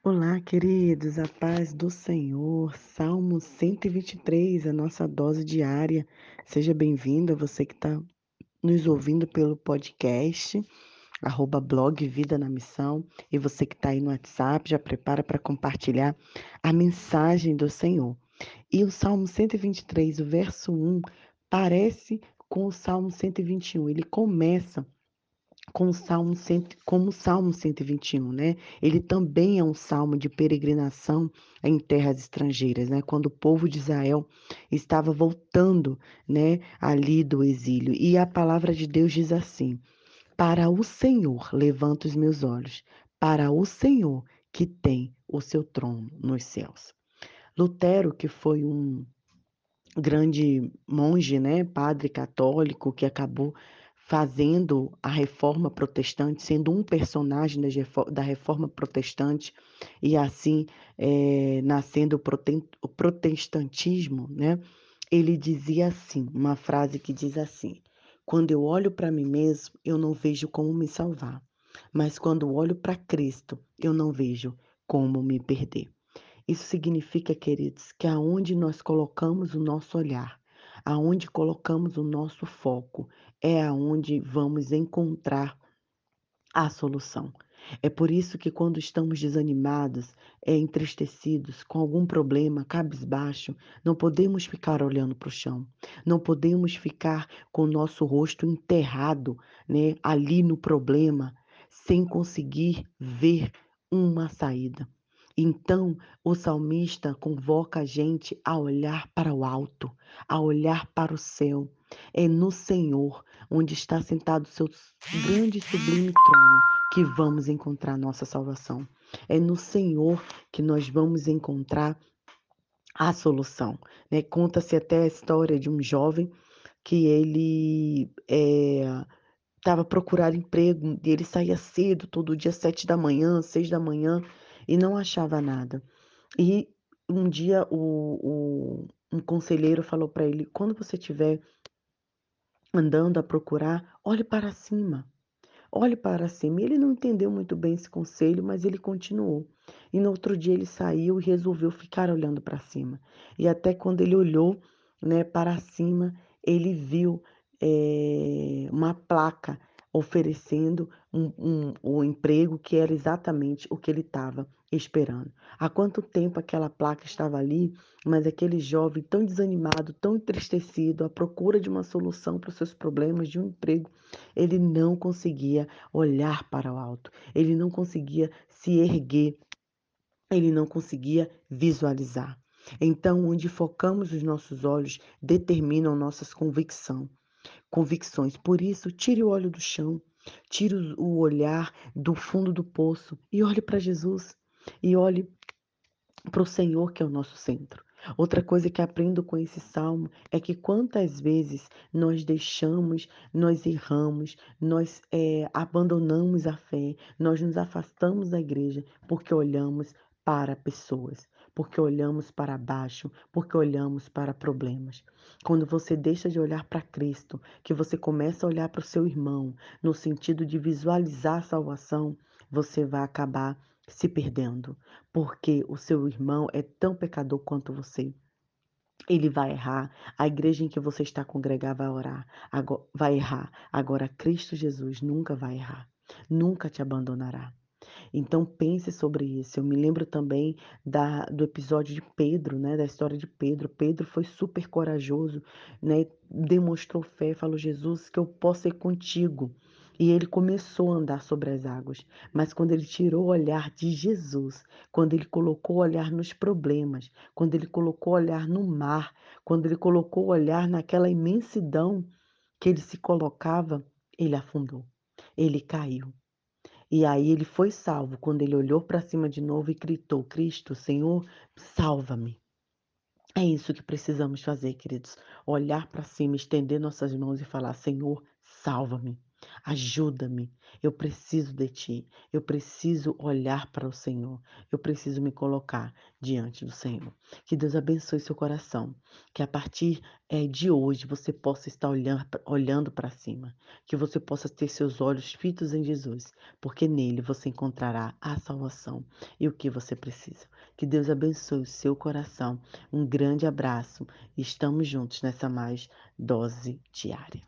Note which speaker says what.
Speaker 1: Olá, queridos, a paz do Senhor. Salmo 123, a nossa dose diária. Seja bem-vindo a você que está nos ouvindo pelo podcast, arroba blog Vida na Missão. E você que está aí no WhatsApp, já prepara para compartilhar a mensagem do Senhor. E o Salmo 123, o verso 1, parece com o Salmo 121. Ele começa com o Salmo como o Salmo 121, né? Ele também é um salmo de peregrinação em terras estrangeiras, né? Quando o povo de Israel estava voltando, né, ali do exílio. E a palavra de Deus diz assim: Para o Senhor levanto os meus olhos, para o Senhor que tem o seu trono nos céus. Lutero, que foi um grande monge, né, padre católico que acabou fazendo a reforma protestante, sendo um personagem da reforma protestante e assim é, nascendo o protestantismo, né? Ele dizia assim, uma frase que diz assim: quando eu olho para mim mesmo, eu não vejo como me salvar, mas quando olho para Cristo, eu não vejo como me perder. Isso significa, queridos, que aonde nós colocamos o nosso olhar, aonde colocamos o nosso foco, é aonde vamos encontrar a solução. É por isso que quando estamos desanimados, é, entristecidos, com algum problema, cabisbaixo, não podemos ficar olhando para o chão, não podemos ficar com o nosso rosto enterrado né, ali no problema, sem conseguir ver uma saída. Então, o salmista convoca a gente a olhar para o alto, a olhar para o céu. É no Senhor, onde está sentado o seu grande e sublime trono, que vamos encontrar nossa salvação. É no Senhor que nós vamos encontrar a solução. Né? Conta-se até a história de um jovem que ele estava eh, é, procurando emprego e ele saía cedo, todo dia, sete da manhã, seis da manhã, e não achava nada. E um dia o, o um conselheiro falou para ele: quando você estiver andando a procurar, olhe para cima. Olhe para cima. E ele não entendeu muito bem esse conselho, mas ele continuou. E no outro dia ele saiu e resolveu ficar olhando para cima. E até quando ele olhou né, para cima, ele viu é, uma placa oferecendo um, um, um emprego que era exatamente o que ele estava esperando. Há quanto tempo aquela placa estava ali, mas aquele jovem tão desanimado, tão entristecido, à procura de uma solução para os seus problemas de um emprego, ele não conseguia olhar para o alto, ele não conseguia se erguer, ele não conseguia visualizar. Então, onde focamos os nossos olhos determinam nossas convicções convicções. Por isso, tire o olho do chão, tire o olhar do fundo do poço e olhe para Jesus e olhe para o Senhor que é o nosso centro. Outra coisa que aprendo com esse salmo é que quantas vezes nós deixamos, nós erramos, nós é, abandonamos a fé, nós nos afastamos da igreja porque olhamos para pessoas, porque olhamos para baixo, porque olhamos para problemas. Quando você deixa de olhar para Cristo, que você começa a olhar para o seu irmão, no sentido de visualizar a salvação, você vai acabar se perdendo, porque o seu irmão é tão pecador quanto você. Ele vai errar. A igreja em que você está congregar vai orar, vai errar. Agora, Cristo Jesus nunca vai errar, nunca te abandonará. Então pense sobre isso. Eu me lembro também da, do episódio de Pedro, né, da história de Pedro. Pedro foi super corajoso, né, demonstrou fé, falou Jesus que eu posso ir contigo. E ele começou a andar sobre as águas. Mas quando ele tirou o olhar de Jesus, quando ele colocou o olhar nos problemas, quando ele colocou o olhar no mar, quando ele colocou o olhar naquela imensidão que ele se colocava, ele afundou. Ele caiu. E aí ele foi salvo quando ele olhou para cima de novo e gritou: Cristo, Senhor, salva-me. É isso que precisamos fazer, queridos. Olhar para cima, estender nossas mãos e falar: Senhor, salva-me. Ajuda-me. Eu preciso de ti. Eu preciso olhar para o Senhor. Eu preciso me colocar diante do Senhor. Que Deus abençoe seu coração. Que a partir é, de hoje você possa estar olhando, olhando para cima. Que você possa ter seus olhos fitos em Jesus. Porque nele você encontrará a salvação e o que você precisa. Que Deus abençoe o seu coração. Um grande abraço. Estamos juntos nessa mais dose diária.